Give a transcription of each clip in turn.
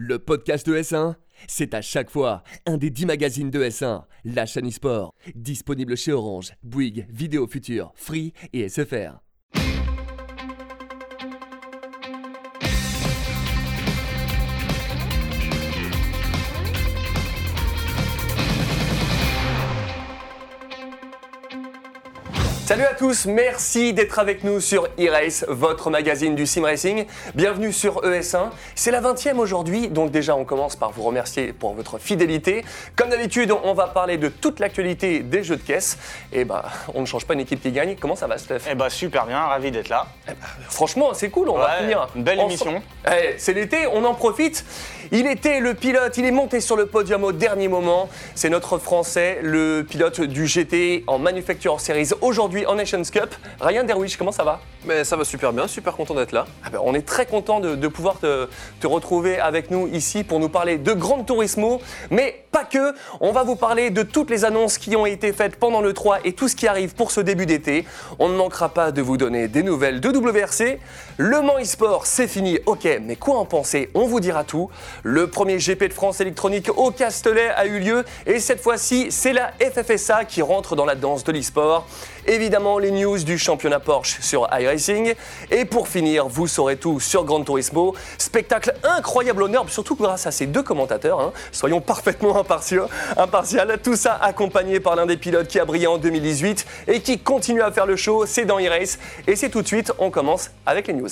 Le podcast de S1, c'est à chaque fois un des 10 magazines de S1, la chaîne e-sport, disponible chez Orange, Bouygues, Vidéo Future, Free et SFR. Salut à tous, merci d'être avec nous sur e-race, votre magazine du sim racing. Bienvenue sur ES1. C'est la 20e aujourd'hui, donc déjà on commence par vous remercier pour votre fidélité. Comme d'habitude, on va parler de toute l'actualité des jeux de caisse. Et bah, on ne change pas une équipe qui gagne. Comment ça va, Steph? Eh bah super bien, ravi d'être là. Eh bah, franchement, c'est cool, on va finir. une belle émission. Eh, c'est l'été, on en profite. Il était le pilote, il est monté sur le podium au dernier moment. C'est notre Français, le pilote du GT en Manufacturer Series aujourd'hui en Nations Cup. Ryan Derwish, comment ça va? Mais ça va super bien, super content d'être là. Ah ben, on est très content de, de pouvoir te, te retrouver avec nous ici pour nous parler de Grand Turismo, mais pas que. On va vous parler de toutes les annonces qui ont été faites pendant le 3 et tout ce qui arrive pour ce début d'été. On ne manquera pas de vous donner des nouvelles de WRC. Le Mans eSport, c'est fini, ok, mais quoi en penser? On vous dira tout. Le premier GP de France électronique au Castellet a eu lieu et cette fois-ci, c'est la FFSA qui rentre dans la danse de l'e-sport. Évidemment, les news du championnat Porsche sur iRacing. Et pour finir, vous saurez tout sur Gran Turismo. Spectacle incroyable honneur, surtout grâce à ces deux commentateurs. hein. Soyons parfaitement impartiaux, impartial. Tout ça accompagné par l'un des pilotes qui a brillé en 2018 et qui continue à faire le show. C'est dans iRace. Et c'est tout de suite, on commence avec les news.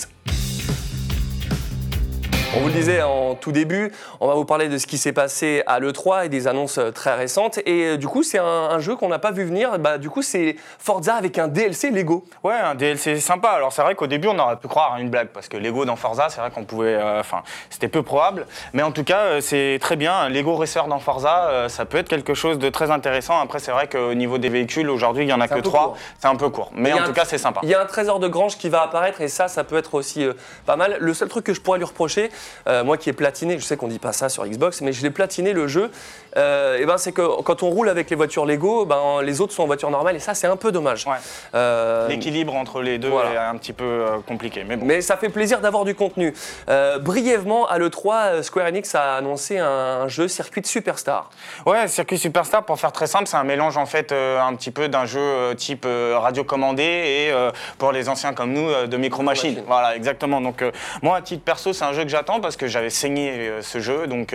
On vous le disait en tout début, on va vous parler de ce qui s'est passé à l'E3 et des annonces euh, très récentes. Et euh, du coup, c'est un, un jeu qu'on n'a pas vu venir. Bah, du coup, c'est Forza avec un DLC Lego. Ouais, un DLC sympa. Alors c'est vrai qu'au début on aurait pu croire à une blague parce que Lego dans Forza, c'est vrai qu'on pouvait, euh, enfin, c'était peu probable. Mais en tout cas, c'est très bien. Un Lego Racer dans Forza, euh, ça peut être quelque chose de très intéressant. Après, c'est vrai qu'au niveau des véhicules, aujourd'hui, il y en a que trois. C'est un peu court. Mais en tout cas, c'est sympa. Il y a un trésor de grange qui va apparaître et ça, ça peut être aussi euh, pas mal. Le seul truc que je pourrais lui reprocher, euh, moi qui ai platiné, je sais qu'on dit pas ça sur Xbox, mais je l'ai platiné le jeu, euh, et ben c'est que quand on roule avec les voitures Lego, ben, les autres sont en voiture normale et ça, c'est un peu dommage. Ouais. Euh, L'équilibre entre les deux voilà. est un petit peu euh, compliqué. Mais bon. Mais ça fait plaisir d'avoir du contenu. Brièvement, à l'E3, euh, Square Enix a annoncé un jeu circuit de Superstar. Ouais, Circuit Superstar, pour faire très simple, c'est un mélange en fait un petit peu d'un jeu type euh, radiocommandé et pour les anciens comme nous de micro machine. Voilà, exactement. Donc moi, à titre perso, c'est un jeu que j'attends parce que j'avais saigné ce jeu, donc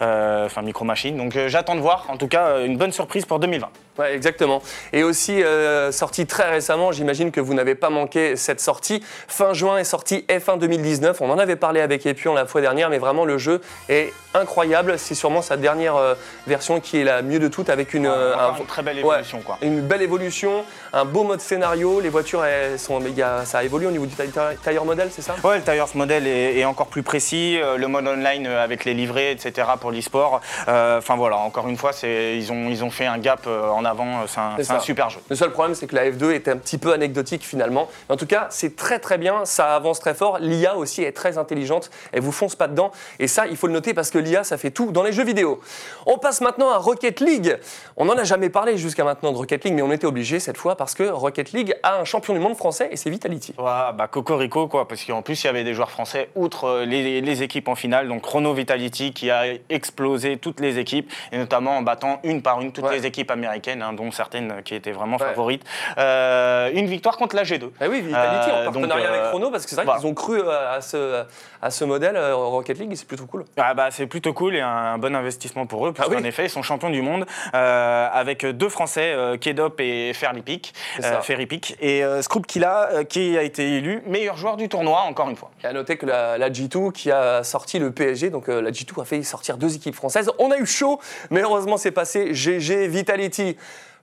enfin micro machine. Donc euh, j'attends de voir. En tout cas, euh, une bonne surprise pour 2020. Ouais, exactement. Et aussi, euh, sorti très récemment, j'imagine que vous n'avez pas manqué cette sortie. Fin juin est sorti F1 2019. On en avait parlé avec Epion la fois dernière, mais vraiment le jeu est incroyable. C'est sûrement sa dernière euh, version qui est la mieux de toutes avec une, euh, un- une très belle ouais, évolution, quoi. une belle évolution, un beau mode scénario. Les voitures, elles sont, il y a- ça a évolué au niveau du tire tire model, c'est ça? Ouais, le Tires model est, est encore plus précis, euh, le mode online euh, avec les livrets, etc. pour l'e-sport. Euh, Enfin voilà, encore une fois, ils ont, ils ont fait un gap euh, en avant, euh, c'est un, super jeu. Le seul problème, c'est que la F2 était un petit peu anecdotique finalement. Mais en tout cas, c'est très très bien, ça avance très fort. L'IA aussi est très intelligente, elle vous fonce pas dedans. Et ça, il faut le noter parce que l'IA, ça fait tout dans les jeux vidéo. On passe maintenant à Rocket League. On n'en a jamais parlé jusqu'à maintenant de Rocket League, mais on était obligé cette fois parce que Rocket League a un champion du monde français et c'est Vitality. Ouais, bah Cocorico quoi, parce qu'en plus il y avait des joueurs français outre euh, les, les équipes en finale, donc Chrono Vitality qui a explosé toutes les équipes et notamment en battant une par une toutes Ouais. les équipes américaines, hein, dont certaines qui étaient vraiment Ouais. favorites. Euh, une victoire contre la G2. Ah oui, Vitality Euh, en partenariat donc, euh, avec Chrono parce que c'est vrai qu'ils ont cru euh, à ce, à ce modèle euh, Rocket League et c'est plutôt cool. Ah bah, c'est plutôt cool et un, bon investissement pour eux, parce Ah oui. qu'en effet, ils sont champions du monde euh, avec deux Français, euh, Kedop et euh, Ferripic. Et euh, Scoop Killa, euh, qui a été élu meilleur joueur du tournoi, encore une fois. Et à noter que la, la G2 qui a sorti le PSG, donc euh, la G2 a fait sortir deux équipes françaises. On a eu chaud, mais heureusement c'est passé. GG Vitality.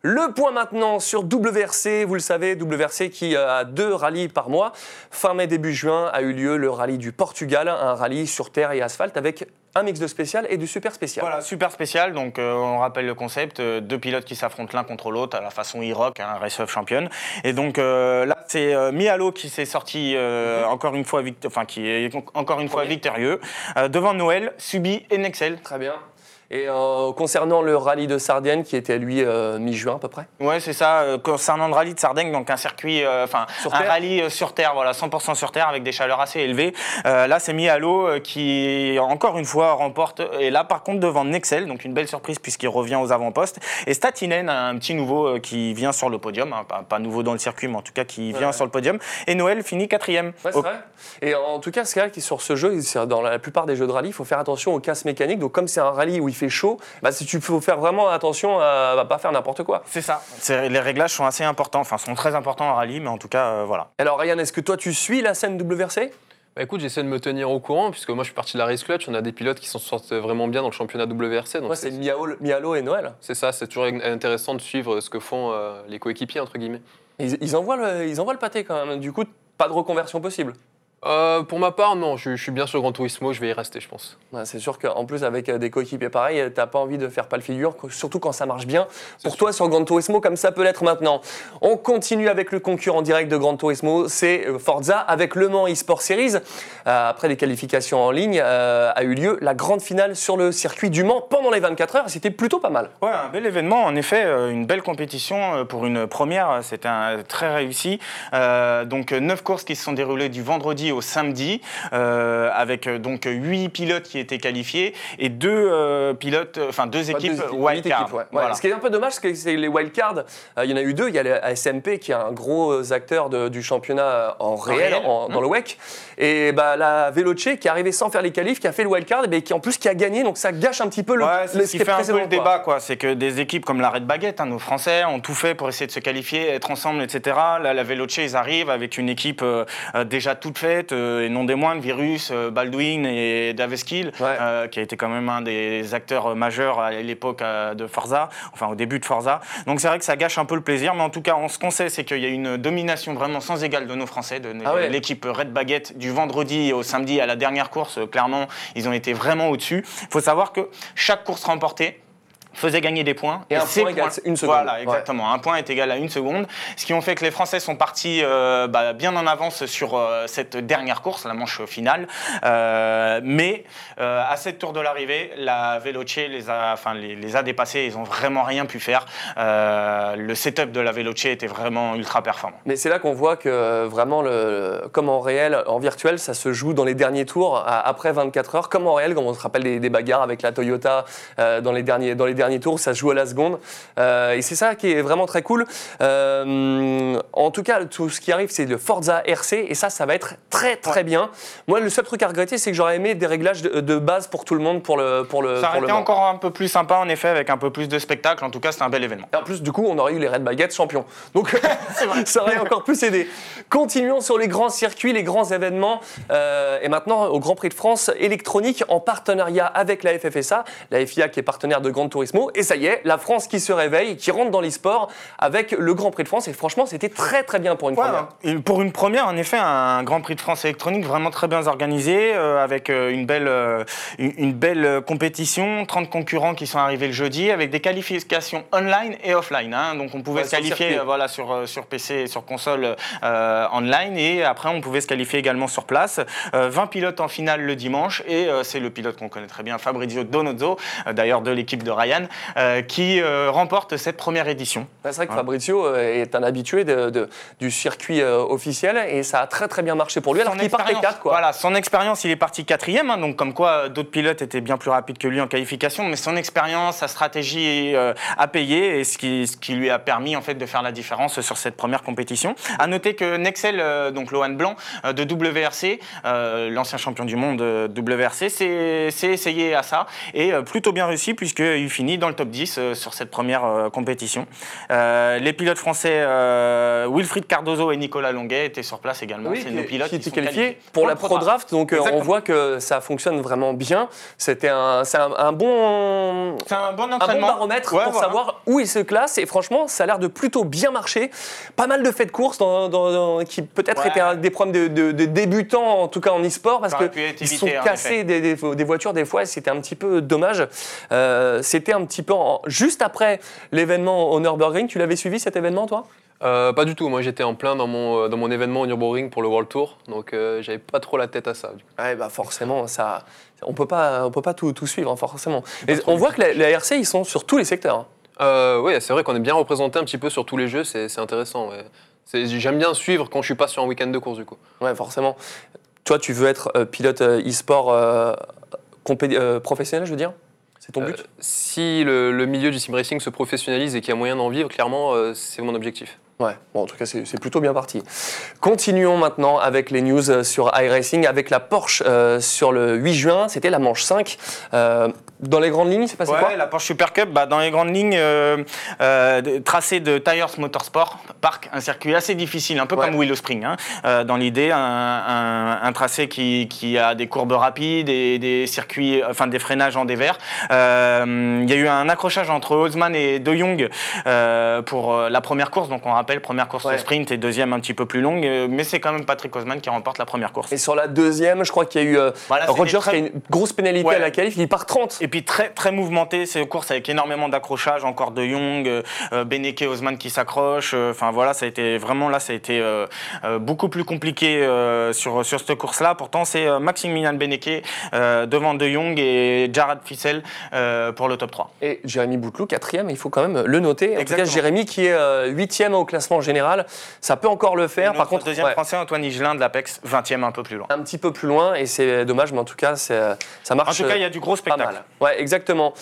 Le point maintenant sur WRC, vous le savez, WRC qui euh, a deux rallyes par mois. Fin mai, début juin a eu lieu le rallye du Portugal, un rallye sur terre et asphalte avec un mix de spécial et du super spécial. Voilà, super spécial. Donc, euh, on rappelle le concept euh, deux pilotes qui s'affrontent l'un contre l'autre à la façon E-Rock, un Race of Champion. Et donc, euh, là, c'est Mialo qui s'est sorti euh, encore une fois, vict- enfin, qui est encore une fois victorieux. Devant Noël, Subi et Nexel. Très bien. Et euh, concernant le rallye de Sardaigne, qui était lui euh, mi-juin à peu près? Ouais, c'est ça. euh, concernant le rallye de Sardaigne, donc un circuit, euh, enfin un terre? rallye sur terre, voilà, 100% sur terre avec des chaleurs assez élevées. Là, c'est Mialo qui encore une fois remporte. Et là, par contre, devant Nexel, donc une belle surprise puisqu'il revient aux avant-postes. Et Statinen, un petit nouveau qui vient sur le podium, hein, pas, pas nouveau dans le circuit, mais en tout cas qui vient Ouais. sur le podium. Et Noël finit quatrième. Ouais, c'est Au- vrai. Et en tout cas, c'est vrai que sur ce jeu, dans la plupart des jeux de rallye, il faut faire attention aux casse mécaniques. Donc, comme c'est un rallye où il fait chaud, bah, si tu faut faire vraiment attention à ne pas faire n'importe quoi. C'est ça. Les réglages sont assez importants, enfin sont très importants en rallye, mais en tout cas, euh, voilà. Alors, Ryan, est-ce que toi, tu suis la scène WRC Bah écoute, j'essaie de me tenir au courant, puisque moi je suis parti de la Race Clutch, on a des pilotes qui s'en sortent vraiment bien dans le championnat WRC. Donc Moi, c'est c'est Mialo, Mialo et Noël. c'est ça, c'est toujours intéressant de suivre ce que font euh, les coéquipiers, entre guillemets. Ils, ils envoient le, ils envoient le pâté quand même. Du coup, pas de reconversion possible. Euh, pour ma part, non, je, je suis bien sur Gran Turismo, je vais y rester, je pense. Ouais, c'est sûr qu'en plus, avec euh, des coéquipiers pareils, t'as pas envie de faire pas le figure, surtout quand ça marche bien. Pour toi, sur Gran Turismo, comme ça peut l'être maintenant. On continue avec le concurrent direct de Gran Turismo, c'est euh, Forza avec Le Mans eSport Series. Euh, après les qualifications en ligne, euh, a eu lieu la grande finale sur le circuit du Mans pendant les 24 heures. et C'était plutôt pas mal. Ouais, un bel événement, en effet, euh, une belle compétition euh, pour une première, euh, c'était un- très réussi. Euh, donc euh, neuf courses qui se sont déroulées du vendredi au samedi, euh, avec euh, donc huit pilotes qui étaient qualifiés et deux euh, pilotes, enfin deux équipes deux équipes, wild huit card. équipes, ouais. Ouais, Voilà. Ce qui est un peu dommage, c'est que c'est les wildcards, il y en a eu deux. Il y a la SMP qui est un gros acteur de- du championnat en réel, réel. en- dans le WEC. Et bah, la Veloce qui est arrivée sans faire les qualifs, qui a fait le wildcard, et qui en plus qui a gagné. Donc ça gâche un petit peu le, Ouais, le c'est ce qui fait un peu le débat, quoi. C'est que des équipes comme la Red Baguette, hein, nos Français, ont tout fait pour essayer de se qualifier, être ensemble, etc. Là, la Veloce, ils arrivent avec une équipe euh, déjà toute faite, euh, et non des moindres, Virus, euh, Baldwin et Daveskill, Ouais. euh, qui a été quand même un des acteurs majeurs à l'époque de Forza, enfin au début de Forza. Donc c'est vrai que ça gâche un peu le plaisir, mais en tout cas, on, ce qu'on sait, c'est qu'il y a une domination vraiment sans égale de nos Français, de Ah ouais. l'équipe Red Baguette du vendredi au samedi à la dernière course. Clairement, ils ont été vraiment au-dessus. Il faut savoir que chaque course remportée faisait gagner des points. Et un point égale une seconde. Voilà, Ouais. exactement. Un point est égal à une seconde. Ce qui ont fait que les Français sont partis euh, bah, bien en avance sur euh, cette dernière course, la manche finale. Euh, mais à cette tour de l'arrivée, la Veloce les a, enfin, les, les a dépassés. Ils n'ont vraiment rien pu faire. Le setup de la Veloce était vraiment ultra performant. Mais c'est là qu'on voit que vraiment, le, comme en réel, en virtuel, ça se joue dans les derniers tours, à- après 24 heures, comme en réel, comme on se rappelle des, des bagarres avec la Toyota dans, les derniers, dans les derniers tours, ça se joue à la seconde. Euh, et c'est ça qui est vraiment très cool. Euh, en tout cas, tout ce qui arrive, c'est le Forza RC, et ça, ça va être très très bien. Moi, le seul truc à regretter, c'est que j'aurais aimé des réglages de, de base pour tout le monde pour le pour le Ça aurait été encore un peu plus sympa, en effet, avec un peu plus de spectacle. En tout cas, c'était un bel événement. Et en plus, du coup, on aurait eu les Red Baguettes champions. Donc, ça aurait encore plus aidé. Continuons sur les grands circuits, les grands événements. Euh, et maintenant, au Grand Prix de France électronique en partenariat avec la FFSA, la FIA qui est partenaire de Gran Turismo. Et ça y est, la France qui se réveille, qui rentre dans l'e-sport avec le Grand Prix de France. Et franchement, c'était très très bien pour une Ouais, première. et pour une première, en effet, un Grand Prix de France électronique vraiment très bien organisé, euh, avec euh, une belle, euh, une, une belle compétition, 30 concurrents qui sont arrivés le jeudi, avec des qualifications online et offline. hein. Donc on pouvait Ouais, se sur qualifier euh, voilà, sur, sur PC et sur console euh, online, et après on pouvait se qualifier également sur place. Euh, 20 pilotes en finale le dimanche, et c'est le pilote qu'on connaît très bien, Fabrizio Donozzo, d'ailleurs de l'équipe de Ryan, euh, qui euh, remporte cette première édition. Ouais, C'est vrai que. Fabrizio euh, est un habitué de- de- du circuit officiel et ça a très très bien marché pour lui alors Son qu'il partait expérience, 4 quoi. Voilà, son expérience, il est parti quatrième, hein, donc comme quoi d'autres pilotes étaient bien plus rapides que lui en qualification, mais son expérience, sa stratégie euh, a payé et ce qui, ce qui lui a permis en fait de faire la différence sur cette première compétition. À noter que Nexel, euh, donc Lohan Blanc euh, de WRC, l'ancien champion du monde WRC, s'est essayé à ça et plutôt bien réussi puisqu'il finit dans le top 10 euh, sur cette première euh, compétition. Euh, les pilotes français Wilfried Cardozo et Nicolas Longuet étaient sur place également. Oui, C'est nos pilotes qui qui étaient sont qualifiés qualifiés pour pour la Pro Draft. Donc on voit que ça fonctionne vraiment bien. C'était un, c'est un, un bon, un bon entraînement. baromètre Ouais, pour voilà. savoir où il se classe. Et franchement, ça a l'air de plutôt bien marcher. Pas mal de faits de course dans, dans- dans- qui peut-être Ouais. étaient un- des problèmes de, de- de débutants, en tout cas en e-sport, parce ils évité, sont en cassés des, des- des voitures des fois. et C'était un petit peu dommage. Euh, c'était un petit peu en- juste après l'événement au Nürburgring. Tu l'avais suivi cet événement, toi? Euh, pas du tout. Moi, j'étais en plein dans mon, euh, dans mon événement au Nürburgring pour le World Tour, donc euh, j'avais pas trop la tête à ça. Ouais, bah forcément, ça, on peut pas, on peut pas tout, tout suivre, hein, forcément. Et on voit que la, la RC, ils sont sur tous les secteurs. hein. Euh, oui, c'est vrai qu'on est bien représenté un petit peu sur tous les jeux, c'est intéressant. ouais. J'aime bien suivre quand je suis pas sur un week-end de course du coup. Ouais, forcément. Toi, tu veux être pilote e-sport professionnel, je veux dire? Euh, si le, le milieu du sim racing se professionnalise et qu'il y a moyen d'en vivre, clairement, euh, c'est mon objectif. Ouais, bon, en tout cas, c'est plutôt bien parti. Continuons maintenant avec les news euh, sur iRacing, avec la Porsche euh, sur le 8 juin, c'était la manche 5. Euh, dans les grandes lignes, c'est passé Ouais, quoi la Porsche Super Cup, bah, dans les grandes lignes, euh, tracé de Tires Motorsport Park, un circuit assez difficile, un peu Ouais. comme Willow Spring, hein, dans l'idée, un, un- un tracé qui, qui a des courbes rapides et des circuits, enfin des freinages en dévers. Il y a eu un accrochage entre Holzman et De Jong pour la première course, donc on rappelle, première course Ouais. au sprint et deuxième un petit peu plus longue, euh, mais c'est quand même Patrick Holzman qui remporte la première course. Et sur la deuxième, je crois qu'il y a eu euh, Voilà, Rogers très- qui a une grosse pénalité Ouais. à la qualif, il part 30. Et puis très, très mouvementé, c'est une course avec énormément d'accrochages, encore de Young, euh, Beneke, Osman qui s'accrochent. euh, Enfin voilà, ça a été vraiment là, ça a été beaucoup plus compliqué sur, sur cette course-là. Pourtant, c'est Maximilian Beneke devant De Jong et Jared Fissel euh, pour le top 3. Et Jérémy Bouteloup, quatrième, il faut quand même le noter. En tout cas. Jérémy qui est huitième au classement général, ça peut encore le faire. Par contre, deuxième ouais, français, Antoine Higelin de l'Apex, 20e un peu plus loin. un petit peu plus loin et c'est dommage, mais en tout cas, c'est- ça marche. En tout cas, il y a du gros pas spectacle. mal. Ouais, exactement.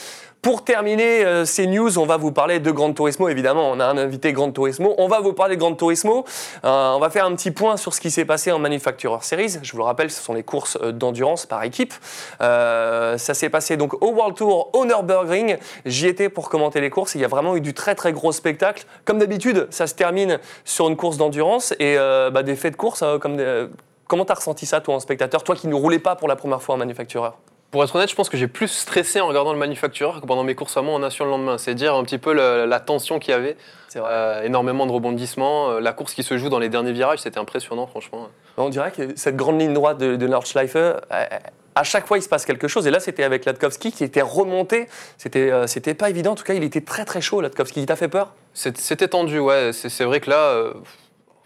Pour terminer euh, ces news, on va vous parler de Gran Turismo, évidemment. On a un invité Gran Turismo. On va vous parler de Gran Turismo. Euh, on va faire un petit point sur ce qui s'est passé en Manufacturer Series. Je vous le rappelle, ce sont les courses euh, d'endurance par équipe. Ça s'est passé donc au World Tour, au Nürburgring. J'y étais pour commenter les courses. Il y a vraiment eu du très très gros spectacle. Comme d'habitude, ça se termine sur une course d'endurance et bah, des faits de course. euh, comme des- Comment t'as ressenti ça, toi, en spectateur? Toi qui ne roulais pas pour la première fois en Manufacturer? Pour être honnête, je pense que j'ai plus stressé en regardant le manufactureur que pendant mes courses à moi en nation le lendemain. C'est dire un petit peu le- la tension qu'il y avait. C'est vrai. Euh, énormément de rebondissements. Euh, la course qui se joue dans les derniers virages, c'était impressionnant, franchement. On dirait que cette grande ligne droite de, de Nordschleife, euh, à chaque fois il se passe quelque chose. Et là, c'était avec Latkowski qui était remonté. C'était, euh, c'était pas évident. En tout cas, il était très très chaud, Latkowski. Il t'a fait peur? C'était tendu, ouais. C'est vrai que là, euh,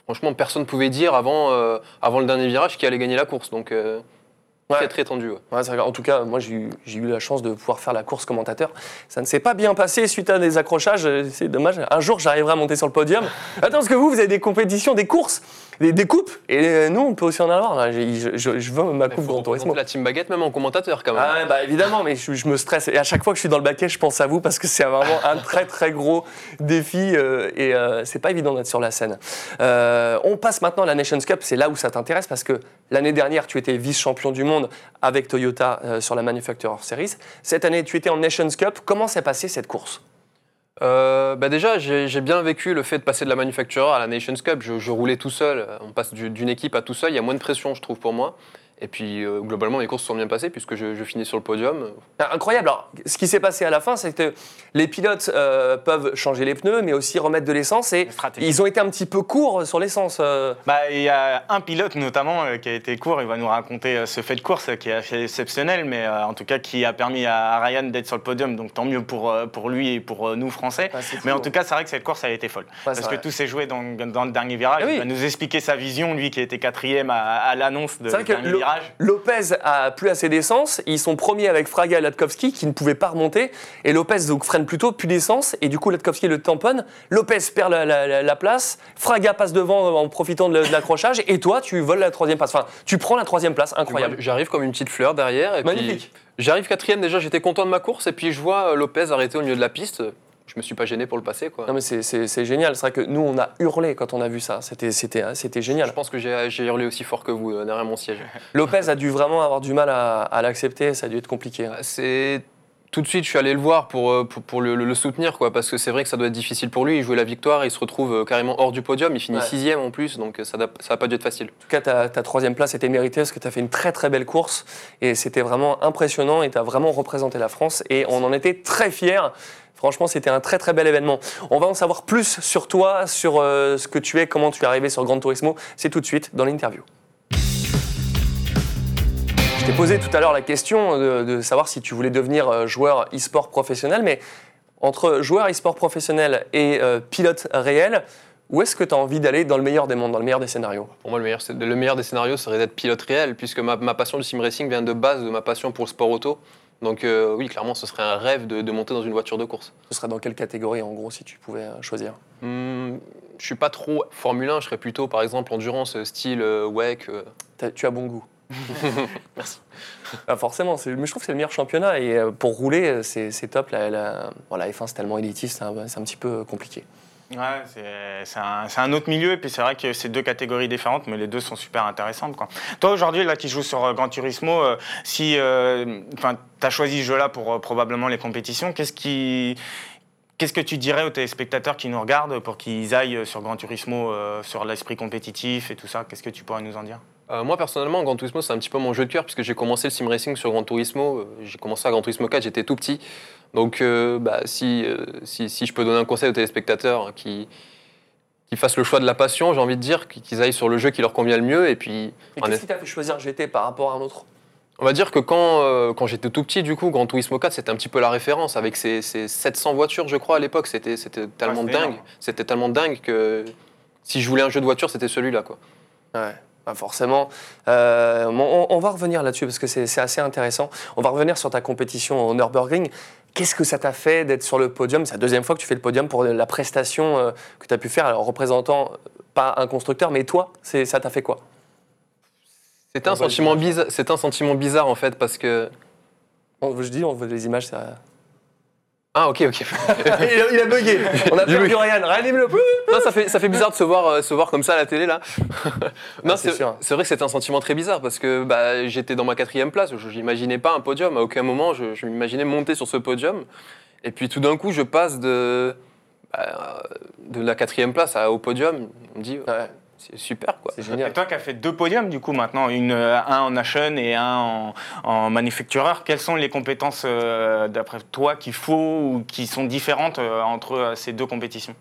franchement, personne ne pouvait dire avant, avant le dernier virage qui allait gagner la course. Donc, Ouais. très très tendu. ouais. En tout cas, moi, j'ai eu, eu la chance de pouvoir faire la course commentateur. Ça ne s'est pas bien passé suite à des accrochages. euh, C'est dommage. Un jour, j'arriverai à monter sur le podium. Attends, parce que vous, vous avez des compétitions, des courses, des, des coupes. Et euh, nous, on peut aussi en avoir. là. Je, je- je veux ma coupe Grand Turismo. la team baguette même en commentateur quand même. Ah ouais, bah évidemment, mais je, je me stresse. Et à chaque fois que je suis dans le baquet, je pense à vous parce que c'est vraiment un très très gros défi euh, et euh, c'est pas évident d'être sur la scène. Euh, on passe maintenant à la Nations Cup, c'est là où ça t'intéresse parce que l'année dernière, tu étais vice-champion du monde avec Toyota sur la Manufacturer Series. Cette année, tu étais en Nations Cup. Comment s'est passée cette course? Euh, bah déjà, j'ai bien vécu le fait de passer de la manufacturer à la Nations Cup. Je, roulais tout seul. On passe du- d'une équipe à tout seul. Il y a moins de pression, je trouve, pour moi. Et puis, euh, globalement, mes courses se sont bien passées puisque je, je finis sur le podium. Ah, Incroyable. Alors, ce qui s'est passé à la fin, c'est que les pilotes euh, peuvent changer les pneus, mais aussi remettre de l'essence. Et ils ont été un petit peu courts sur l'essence. euh. Bah, il y a un pilote notamment qui a été court, il va nous raconter ce fait de course qui est assez exceptionnel, mais en tout cas qui a permis à Ryan d'être sur le podium, donc tant mieux pour, pour lui et pour nous Français. Ah, fou, mais en tout cas, c'est vrai que cette course a été folle. parce que tout s'est joué dans, dans le dernier virage. Ah oui. Il va nous expliquer sa vision, lui qui était quatrième à, à l'annonce de Virage. Lopez a plus assez d'essence. Ils sont premiers avec Fraga et Latkowski qui ne pouvaient pas remonter. Et Lopez donc freine plutôt, plus d'essence. Et du coup, Latkowski le tamponne. Lopez perd la, la- la- la place. Fraga passe devant en profitant de, l'accrochage. Et toi, tu voles la troisième place. Enfin, tu prends la troisième place. Incroyable. J'arrive comme une petite fleur derrière. Et puis, Magnifique. J'arrive quatrième déjà, j'étais content de ma course. Et puis, je vois euh, Lopez arrêter au milieu de la piste. Je me suis pas gêné pour le passer. Quoi. Non, mais c'est- génial. C'est vrai que nous, on a hurlé quand on a vu ça. C'était c'était Je génial. pense que j'ai hurlé aussi fort que vous euh, derrière mon siège. Lopez a dû vraiment avoir du mal à, à l'accepter. Ça a dû être compliqué. hein. C'est tout de suite, je suis allé le voir pour, euh, pour, pour le, soutenir, quoi, parce que c'est vrai que ça doit être difficile pour lui. Il jouait la victoire, il se retrouve euh, carrément hors du podium, il finit Ouais. sixième en plus, donc ça n'a ça pas dû être facile. En tout cas, ta, ta troisième place était méritée parce que tu as fait une très très belle course et c'était vraiment impressionnant et tu as vraiment représenté la France et on en était très fiers. Franchement, c'était un très très bel événement. On va en savoir plus sur toi, sur euh, ce que tu es, comment tu es arrivé sur Gran Turismo. C'est tout de suite dans l'interview. Je t'ai posé tout à l'heure la question de, savoir si tu voulais devenir euh, joueur e-sport professionnel, mais entre joueur e-sport professionnel et euh, pilote réel, Où est-ce que tu as envie d'aller dans le meilleur des mondes, dans le meilleur des scénarios? Pour moi, le meilleur, des scénarios serait d'être pilote réel, puisque ma, ma passion du sim racing vient de base de ma passion pour le sport auto. Donc euh, oui, clairement, ce serait un rêve de, de monter dans une voiture de course. Ce serait dans quelle catégorie, en gros, si tu pouvais euh, choisir Hmm, je suis pas trop Formule 1, je serais plutôt, par exemple, endurance, euh, style euh, WEC. euh. Tu as bon goût. Merci. Ah, forcément, c'est- mais je trouve que c'est le meilleur championnat et pour rouler, c'est top. La, la- voilà, F1, c'est tellement élitiste, c'est un, petit peu compliqué. Ouais, c'est- un, un autre milieu, et puis c'est vrai que c'est deux catégories différentes, mais les deux sont super intéressantes. Quoi. Toi, aujourd'hui, là, qui joues sur euh, Gran Turismo, euh, si euh, tu as choisi ce jeu-là pour euh, probablement les compétitions, qu'est-ce qui. Qu'est-ce que tu dirais aux téléspectateurs qui nous regardent pour qu'ils aillent sur Gran Turismo, euh, sur l'esprit compétitif et tout ça? Qu'est-ce que tu pourrais nous en dire? Euh, moi, personnellement, Gran Turismo, c'est un petit peu mon jeu de cœur, puisque j'ai commencé le sim racing sur Gran Turismo. Euh, J'ai commencé à Gran Turismo 4, j'étais tout petit. Donc, euh, bah, si, euh, si, si je peux donner un conseil aux téléspectateurs hein, qui, qui fassent le choix de la passion, j'ai envie de dire qu'ils aillent sur le jeu qui leur convient le mieux. Et puis, Mais en qu'est-ce qui t'a fait choisir GT par rapport à un autre? On va dire que quand, euh, quand j'étais tout petit, du coup, Gran Turismo 4, c'était un petit peu la référence. Avec ces, ces 700 voitures, je crois, à l'époque, c'était tellement dingue. C'était tellement dingue que si je voulais un jeu de voiture, c'était celui-là. quoi. Ouais, bah forcément. Euh, on, on va revenir là-dessus parce que c'est assez intéressant. On va revenir sur ta compétition au Nürburgring. Qu'est-ce que ça t'a fait d'être sur le podium? C'est la deuxième fois que tu fais le podium pour la prestation euh, que tu as pu faire en représentant pas un constructeur, mais toi, ça t'a fait quoi? C'était un, sentiment bizarre- c'était un sentiment bizarre, en fait, parce que... On- Je dis, on veut les images, ça. Ah, ok, ok. il, a, il a bugué. On a perdu. Ryan. Ryan, il me le non, ça fait, ça fait bizarre de se voir, euh, se voir comme ça à la télé, là. non, Ah, c'est c'est sûr. c'est vrai que c'était un sentiment très bizarre, parce que bah, j'étais dans ma quatrième place. Je n'imaginais pas un podium. À aucun moment, je, je m'imaginais monter sur ce podium. Et puis, tout d'un coup, je passe de, bah, de la quatrième place à- au podium. On me dit, Ouais, c'est super, quoi. c'est Et toi qui as fait deux podiums du coup maintenant, une, euh, un en Nation et un en, en manufactureur, quelles sont les compétences euh, d'après toi qu'il faut ou qui sont différentes euh, entre euh, ces deux compétitions?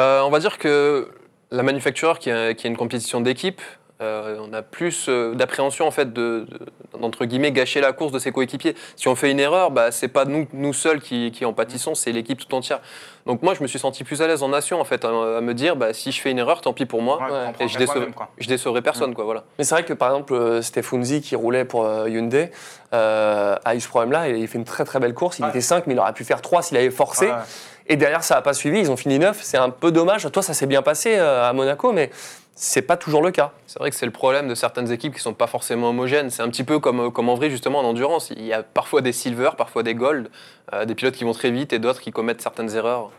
Euh, on va dire que la manufactureur, qui est une compétition d'équipe, euh, on a plus euh, d'appréhension en fait de, de- d'entre guillemets gâcher la course de ses coéquipiers. Si on fait une erreur, bah, c'est pas nous, nous seuls qui, qui en pâtissons, c'est l'équipe tout entière. Donc moi, je me suis senti plus à l'aise en nation en fait, à, à me dire, bah, si je fais une erreur, tant pis pour moi. Ouais, Et je, décevrai, toi-même, quoi. je décevrai personne, quoi, voilà. Mais c'est vrai que par exemple, euh, Steph Unzi qui roulait pour euh, Hyundai euh, a eu ce problème-là. Il fait une très très belle course. Il Ouais. était 5, mais il aurait pu faire 3 s'il avait forcé. Et derrière, ça n'a pas suivi. Ils ont fini 9. C'est un peu dommage. Toi, ça s'est bien passé euh, à Monaco, mais c'est pas toujours le cas. C'est vrai que c'est le problème de certaines équipes qui sont pas forcément homogènes. C'est un petit peu comme, comme en vrai, justement, en endurance. Il y a parfois des silver, parfois des gold, euh, des pilotes qui vont très vite et d'autres qui commettent certaines erreurs.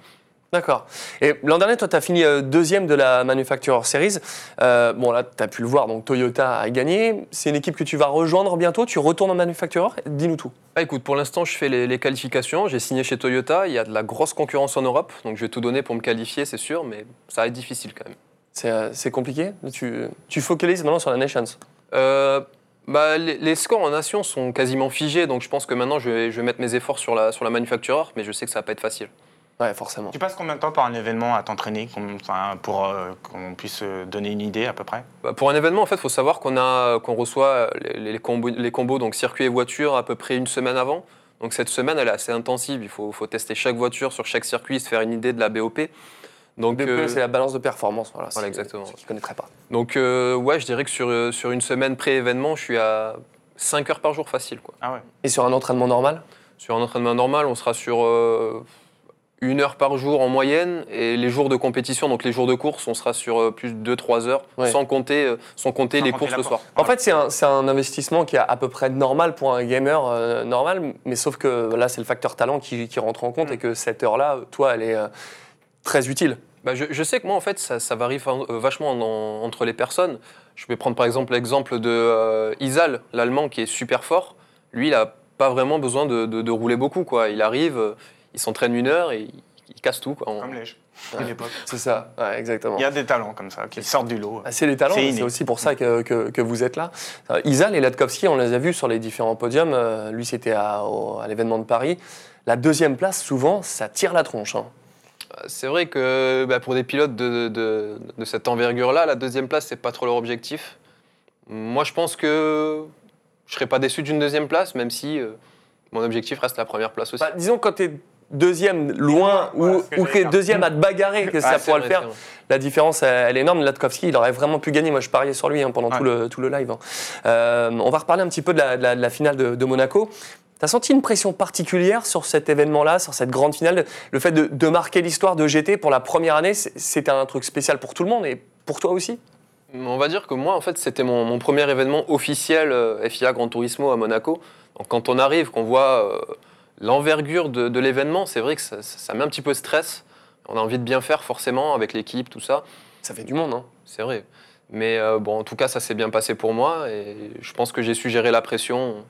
D'accord. Et l'an dernier, toi, tu as fini euh, deuxième de la Manufacturer Series. Euh, bon, là, tu as pu le voir, donc Toyota a gagné. C'est une équipe que tu vas rejoindre bientôt. Tu retournes en Manufacturer? Dis-nous tout. Ah, écoute, pour l'instant, je fais les, les qualifications. J'ai signé chez Toyota. Il y a de la grosse concurrence en Europe. Donc, je vais tout donner pour me qualifier, c'est sûr. Mais ça va être difficile quand même. C'est euh, c'est compliqué? Tu, tu focalises maintenant sur la Nations? Euh, bah, les, les scores en nation sont quasiment figés. Donc, je pense que maintenant, je vais, je vais mettre mes efforts sur la, sur la manufactureur. Mais je sais que ça va pas être facile. Ouais, forcément. Tu passes combien de temps par un événement à t'entraîner pour euh, qu'on puisse euh, donner une idée à peu près? Bah, pour un événement, en fait, il faut savoir qu'on a qu'on reçoit les, les combos, les combos, donc circuit et voiture, à peu près une semaine avant. Donc cette semaine, elle est assez intensive. Il faut, faut tester chaque voiture sur chaque circuit, se faire une idée de la BOP. Donc, BPE, euh, c'est la balance de performance. Voilà, exactement. Ceux qui ne connaîtraient pas. donc euh, ouais, je dirais que sur, euh, sur une semaine pré-événement, je suis à 5 heures par jour facile. Quoi. Ah ouais. Et sur un entraînement normal? Sur un entraînement normal, on sera sur euh, une heure par jour en moyenne. Et les jours de compétition, donc les jours de course, on sera sur euh, plus de 2-3 heures, Ouais. sans compter, euh, sans compter Sans les compter courses le soir. course. En fait, c'est un, c'est un investissement qui est à peu près normal pour un gamer euh, normal, mais sauf que là, c'est le facteur talent qui, qui rentre en compte Mm. et que cette heure-là, toi, elle est euh, très utile. Bah, je, je sais que moi, en fait, ça, ça varie euh, vachement en- entre les personnes. Je vais prendre par exemple l'exemple de euh, Isal, l'allemand qui est super fort. Lui, il a pas vraiment besoin de, de- de rouler beaucoup. Quoi. Il arrive, euh, il s'entraîne une heure et il, il casse tout. Quoi. En- Comme les à l'époque. C'est ça, ouais, exactement. Il y a des talents comme ça qui sortent du lot. Ah, C'est les talents, C'est aussi pour ça que, que- que vous êtes là. Euh, Isal et Latkowski, on les a vus sur les différents podiums. Euh, lui, c'était à, au- à l'événement de Paris. La deuxième place, souvent, ça tire la tronche. hein. C'est vrai que bah, pour des pilotes de, de- de cette envergure-là, la deuxième place, c'est pas trop leur objectif. Moi, je pense que je serais pas déçu d'une deuxième place, même si euh, mon objectif reste la première place aussi. Bah, disons, quand tu es deuxième loin Voilà ou, que deuxième à te bagarrer que ça pourra le faire. La différence, elle est énorme. Latkowski, il aurait vraiment pu gagner. Moi, je pariais sur lui hein, pendant tout, le, tout le live. hein. Euh, on va reparler un petit peu de la, de la- de la finale de, de Monaco. T'as senti une pression particulière sur cet événement-là, sur cette grande finale? Le fait de, de marquer l'histoire de GT pour la première année, c'est- c'était un truc spécial pour tout le monde et pour toi aussi? On va dire que moi, en fait, c'était mon, mon premier événement officiel euh, FIA Gran Turismo à Monaco. Donc, quand on arrive, qu'on voit euh, l'envergure de, l'événement, c'est vrai que ça met un petit peu de stress. On a envie de bien faire, forcément, avec l'équipe, tout ça. Ça fait du monde, hein C'est vrai. Mais euh, bon, en tout cas, ça s'est bien passé pour moi et je pense que j'ai su gérer la pression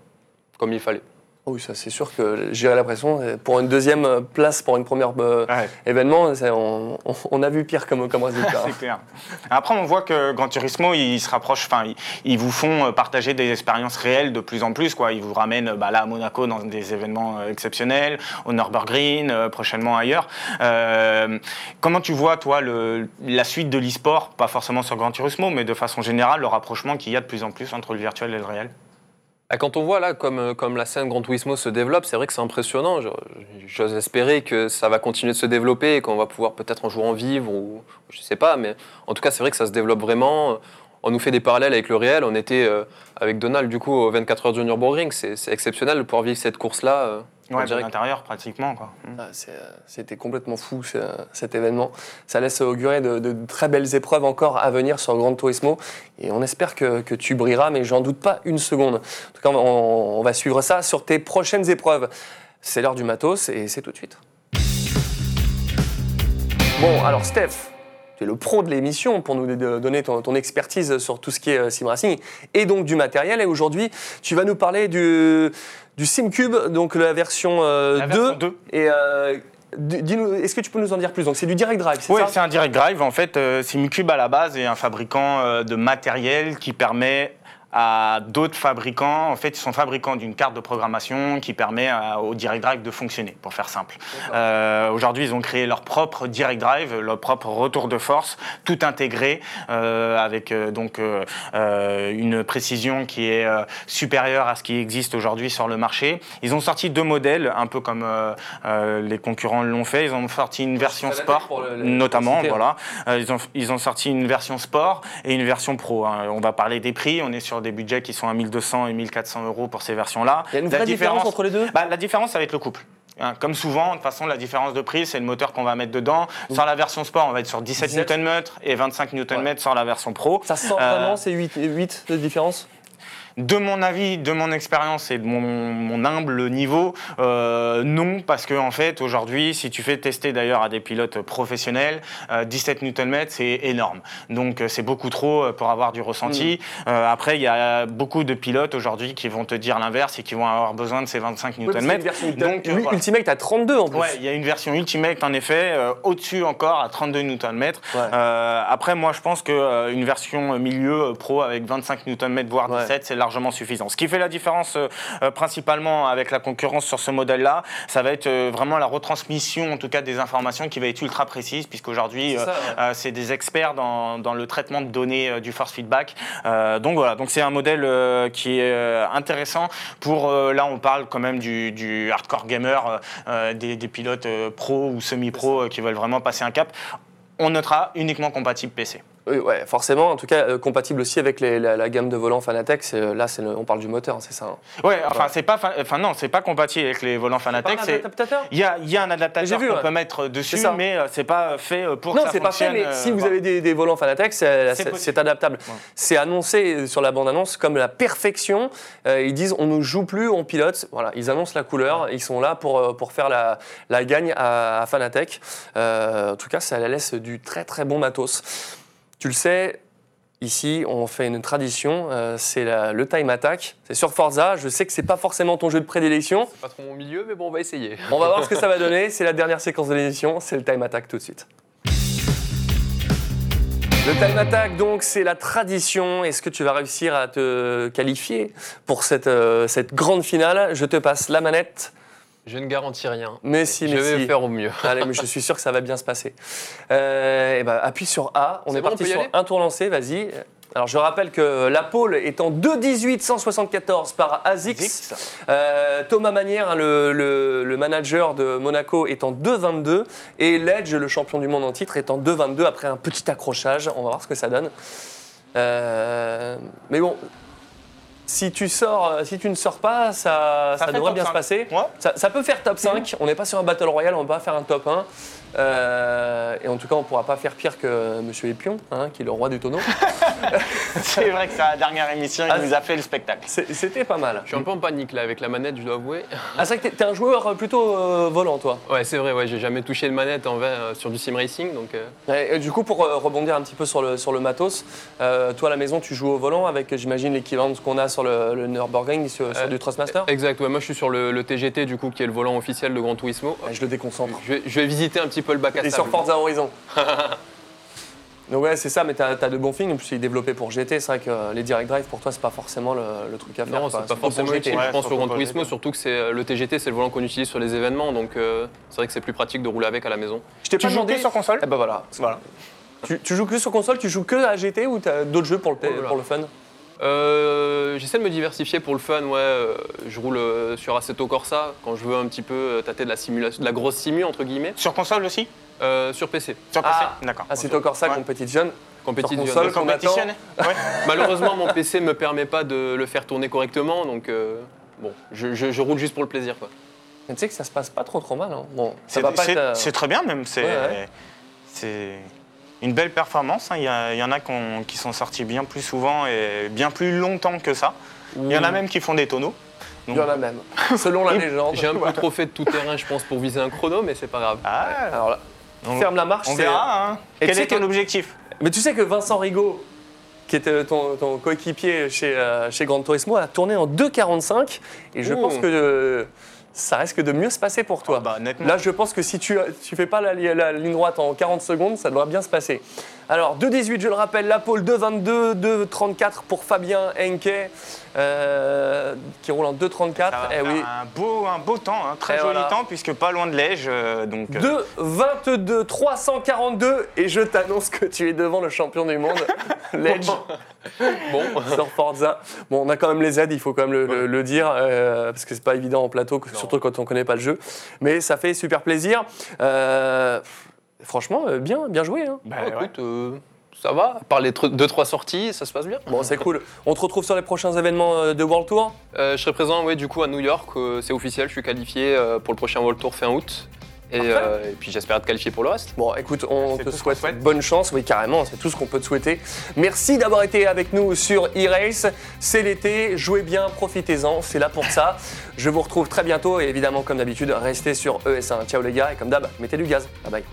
comme il fallait. Oui, ça c'est sûr que gérer la pression, pour une deuxième euh, place, pour une première euh, Ouais. événement, on, on- on a vu pire comme, comme résultat. C'est clair. Après, on voit que Gran Turismo, ils se rapprochent, enfin, ils, ils vous font euh, partager des expériences réelles de plus en plus. Quoi. Ils vous ramènent bah, là à Monaco dans des événements exceptionnels, au Nürburgring, prochainement ailleurs. Euh, comment tu vois, toi, le, la suite de l'e-sport, pas forcément sur Gran Turismo, mais de façon générale, le rapprochement qu'il y a de plus en plus entre le virtuel et le réel? Ah, Quand on voit là comme, euh, la scène Gran Turismo se développe, c'est vrai que c'est impressionnant. J'ose espérer que ça va continuer de se développer et qu'on va pouvoir peut-être un jour en vivre ou je sais pas, mais en tout cas c'est vrai que ça se développe vraiment. On nous fait des parallèles avec le réel. On était euh, avec Donald du coup aux 24 heures du Nürburgring. C'est exceptionnel de pouvoir vivre cette course-là. euh, Ouais, de direct. l'intérieur, pratiquement. Ah, euh, C'était complètement fou ce- cet événement. Ça laisse augurer de, de très belles épreuves encore à venir sur Gran Turismo. Et on espère que, que tu brilleras, mais j'en doute pas une seconde. En tout cas, on, on va suivre ça sur tes prochaines épreuves. C'est l'heure du matos et c'est tout de suite. Bon, alors Steph, tu es le pro de l'émission pour nous donner ton, ton expertise sur tout ce qui est euh, sim racing et donc du matériel. Et aujourd'hui, tu vas nous parler du, du SimCube, donc la version, euh, La 2. version 2. Et euh, est-ce que tu peux nous en dire plus? Donc c'est du direct drive, c'est Oui, ça? c'est un direct drive. En fait, euh, Simcube à la base est un fabricant de matériel qui permet à d'autres fabricants, en fait, ils sont fabricants d'une carte de programmation qui permet à- au direct drive de fonctionner, pour faire simple. Euh, Aujourd'hui, ils ont créé leur propre direct drive, leur propre retour de force, tout intégré euh, avec euh, donc euh, euh, une précision qui est euh, supérieure à ce qui existe aujourd'hui sur le marché. Ils ont sorti deux modèles, un peu comme euh, euh, les concurrents l'ont fait. Ils ont sorti une version sport, le- notamment, citer, voilà. Euh, ils, ont, ils ont sorti une version sport et une version pro. hein. On va parler des prix. On est sur des budgets qui sont à 1200 et 1400 euros pour ces versions-là. Il y a une La différence entre les deux bah, La différence, ça va être le couple. Hein, Comme souvent, de toute façon, la différence de prix, c'est le moteur qu'on va mettre dedans. Sur la version sport, on va être sur 17 17. Nm et 25 Nm sur la version pro. Ça sent Euh, vraiment ces 8, 8 de différence? De mon avis, de mon expérience et de mon, mon humble niveau, euh, non, parce que en fait, aujourd'hui, si tu fais tester d'ailleurs à des pilotes professionnels, euh, 17 Nm, c'est énorme. Donc, euh, c'est beaucoup trop euh, pour avoir du ressenti. Euh, après, il y a beaucoup de pilotes aujourd'hui qui vont te dire l'inverse et qui vont avoir besoin de ces 25 Oui, parce qu'il y a Nm. version Donc, voilà. Ultimate à 32 en plus. Ouais, il y a une version Ultimate en effet, au-dessus encore à 32 Nm. Ouais. Après, moi je pense qu'une version milieu pro avec 25 Nm voire Ouais. 17, c'est largement suffisant. Ce qui fait la différence euh, euh, principalement avec la concurrence sur ce modèle-là, ça va être euh, vraiment la retransmission en tout cas des informations qui va être ultra précise, puisqu'aujourd'hui C'est des experts dans, dans le traitement de données du force feedback. Donc voilà, donc c'est un modèle qui est intéressant pour là on parle quand même du, du hardcore gamer, des, des pilotes pro ou semi-pro qui veulent vraiment passer un cap. On notera uniquement compatible PC. Oui, ouais, forcément. En tout cas, euh, compatible aussi avec les- la, la gamme de volants Fanatec. euh, Là, le- on parle du moteur, c'est ça. hein. Ouais, enfin c'est pas, enfin non, c'est pas compatible avec les volants Fanatec. Il y a, il y a un adaptateur J'ai vu, qu'on ouais. peut mettre dessus, mais euh, c'est pas fait pour Non, c'est pas fait, mais euh, si vous avez des, des volants Fanatec, c'est adaptable. Ouais. C'est annoncé sur la bande-annonce comme la perfection. Euh, ils disent on ne joue plus, on pilote. Voilà, ils annoncent la couleur. Ils sont là pour, pour faire la, la gagne à, à Fanatec. Euh, en tout cas, ça laisse du très très bon matos. Tu le sais. Ici, on fait une tradition, euh, c'est le time attack. C'est sur Forza. Je sais que c'est pas forcément ton jeu de prédilection. C'est pas trop mon milieu, mais bon, on va essayer. On va voir ce que ça va donner. C'est la dernière séquence de l'émission. C'est le time attack tout de suite. Le time attack, donc, c'est la tradition. Est-ce que tu vas réussir à te qualifier pour cette, euh, cette grande finale? Je te passe la manette. Je ne garantis rien. Mais si, je mais vais si. faire au mieux. Allez, mais je suis sûr que ça va bien se passer. Euh, et ben, appuie sur A. On est, bon, parti sur un tour lancé. Vas-y. Alors je rappelle que la pole est en 2.18.174 par ASICS. Zix. Euh, Thomas Manière, hein, le, le- le manager de Monaco, est en 2.22. Et Ledge, le champion du monde en titre, est en 2.22 après un petit accrochage. On va voir ce que ça donne. Euh, mais bon, si tu, sors, si tu ne sors pas, ça, devrait bien se 5. passer. Ouais. Ça, ça peut faire top 5. On n'est pas sur un Battle Royale, on va pas faire un top 1. Euh, et en tout cas, on ne pourra pas faire pire que Monsieur Epion, hein, qui est le roi du tonneau. C'est vrai que c'est la dernière émission, il Ah, nous a fait le spectacle. C'était pas mal. Je suis un peu en panique là avec la manette, je dois avouer. Ah, c'est vrai que t'es- un joueur plutôt euh, volant, toi. Ouais, c'est vrai, ouais, j'ai jamais touché de manette en vrai euh, sur du sim racing, donc euh, Et, et du coup, pour euh, rebondir un petit peu sur le, sur le matos, euh, toi à la maison, tu joues au volant avec, j'imagine, l'équivalent de ce qu'on a sur le, le Nürburgring, sur, sur du Trustmaster exact. Ouais, moi, je suis sur le, le TGT du coup, qui est le volant officiel de Gran Turismo. Je le déconcentre. Je vais, je vais visiter un petit peu le bac à Et sur. Forza Horizon. Donc ouais, c'est ça, mais t'as as de bons films. En plus, il est développé pour GT. C'est vrai que euh, les Direct Drive, pour toi, c'est pas forcément le, le truc à faire. Non, c'est pas pour forcément GT. utile, Ouais, je pense, surtout sur Gran pour Turismo, surtout que c'est euh, le TGT, c'est le volant qu'on utilise sur les événements, donc euh, c'est vrai que c'est plus pratique de rouler avec à la maison. Je t'ai pas joues demandé. que sur console Eh ben voilà. Voilà. Tu, tu joues que sur console, tu joues que à GT ou t'as d'autres jeux le, Oh pour le fun? Euh, J'essaie de me diversifier pour le fun, ouais. euh, je roule euh, sur Assetto Corsa quand je veux un petit peu tâter de la simulation, de la grosse simu entre guillemets, Sur console aussi? Euh, sur PC. Sur PC Ah, D'accord. C'est encore ça, Ouais. Competition. Competition. console. Ouais. Malheureusement, mon PC me permet pas de le faire tourner correctement, donc euh, bon, je, je- je roule juste pour le plaisir, quoi. Mais tu sais que ça se passe pas trop trop mal. hein. Bon, ça C'est va pas c'est- être. euh, c'est très bien même. C'est Ouais, ouais. c'est une belle performance. hein. Il y, a- il y en a qui, ont- qui sont sortis bien plus souvent et bien plus longtemps que ça. Il y en a même qui font des tonneaux. Il y en a même. Selon la légende. J'ai un peu trop fait de tout terrain, je pense, pour viser un chrono, mais c'est pas grave. Ah, Alors là, on, ferme la marche. on c'est- verra. hein. Et Quel est ton que- objectif? Mais tu sais que Vincent Rigaud, qui était ton, ton coéquipier chez, euh, chez Gran Turismo, a tourné en 2,45 et je pense que euh, ça risque de mieux se passer pour toi. Ah bah. Là, je pense que si tu tu fais pas la ligne droite en 40 secondes, ça devrait bien se passer. Alors, 2,18, je le rappelle, la pole 2,22, 2,34 pour Fabien Henke, euh, qui roule en 2,34. Ça va Eh oui. un, beau, un beau temps, un très Et joli voilà. temps, puisque pas loin de Lège. euh, donc, euh, 2,22, 342 et je t'annonce que tu es devant le champion du monde, Ledge. Bon, sur Forza. Bon, on a quand même les aides, il faut quand même le, le- le dire, euh, parce que c'est pas évident en plateau, surtout quand on connaît pas le jeu. Mais ça fait super plaisir. Euh, franchement, euh, bien, bien joué. hein. bah, ouais. écoute, euh, ça va. Par les 2-3 sorties, ça se passe bien. Bon, c'est cool. On te retrouve sur les prochains événements euh, de World Tour? Euh, je serai présent, ouais, du coup, à New York. euh, c'est officiel, je suis qualifié euh, pour le prochain World Tour fin août. Et, euh, et puis j'espère être qualifié pour le reste. Bon, écoute, on C'est te souhaite. bonne chance. Oui, carrément, c'est tout ce qu'on peut te souhaiter. Merci d'avoir été avec nous sur e-race. C'est l'été, jouez bien, profitez-en, c'est là pour ça. Je vous retrouve très bientôt et évidemment, comme d'habitude, restez sur ES1. Ciao les gars, et comme d'hab, mettez du gaz. Bye bye.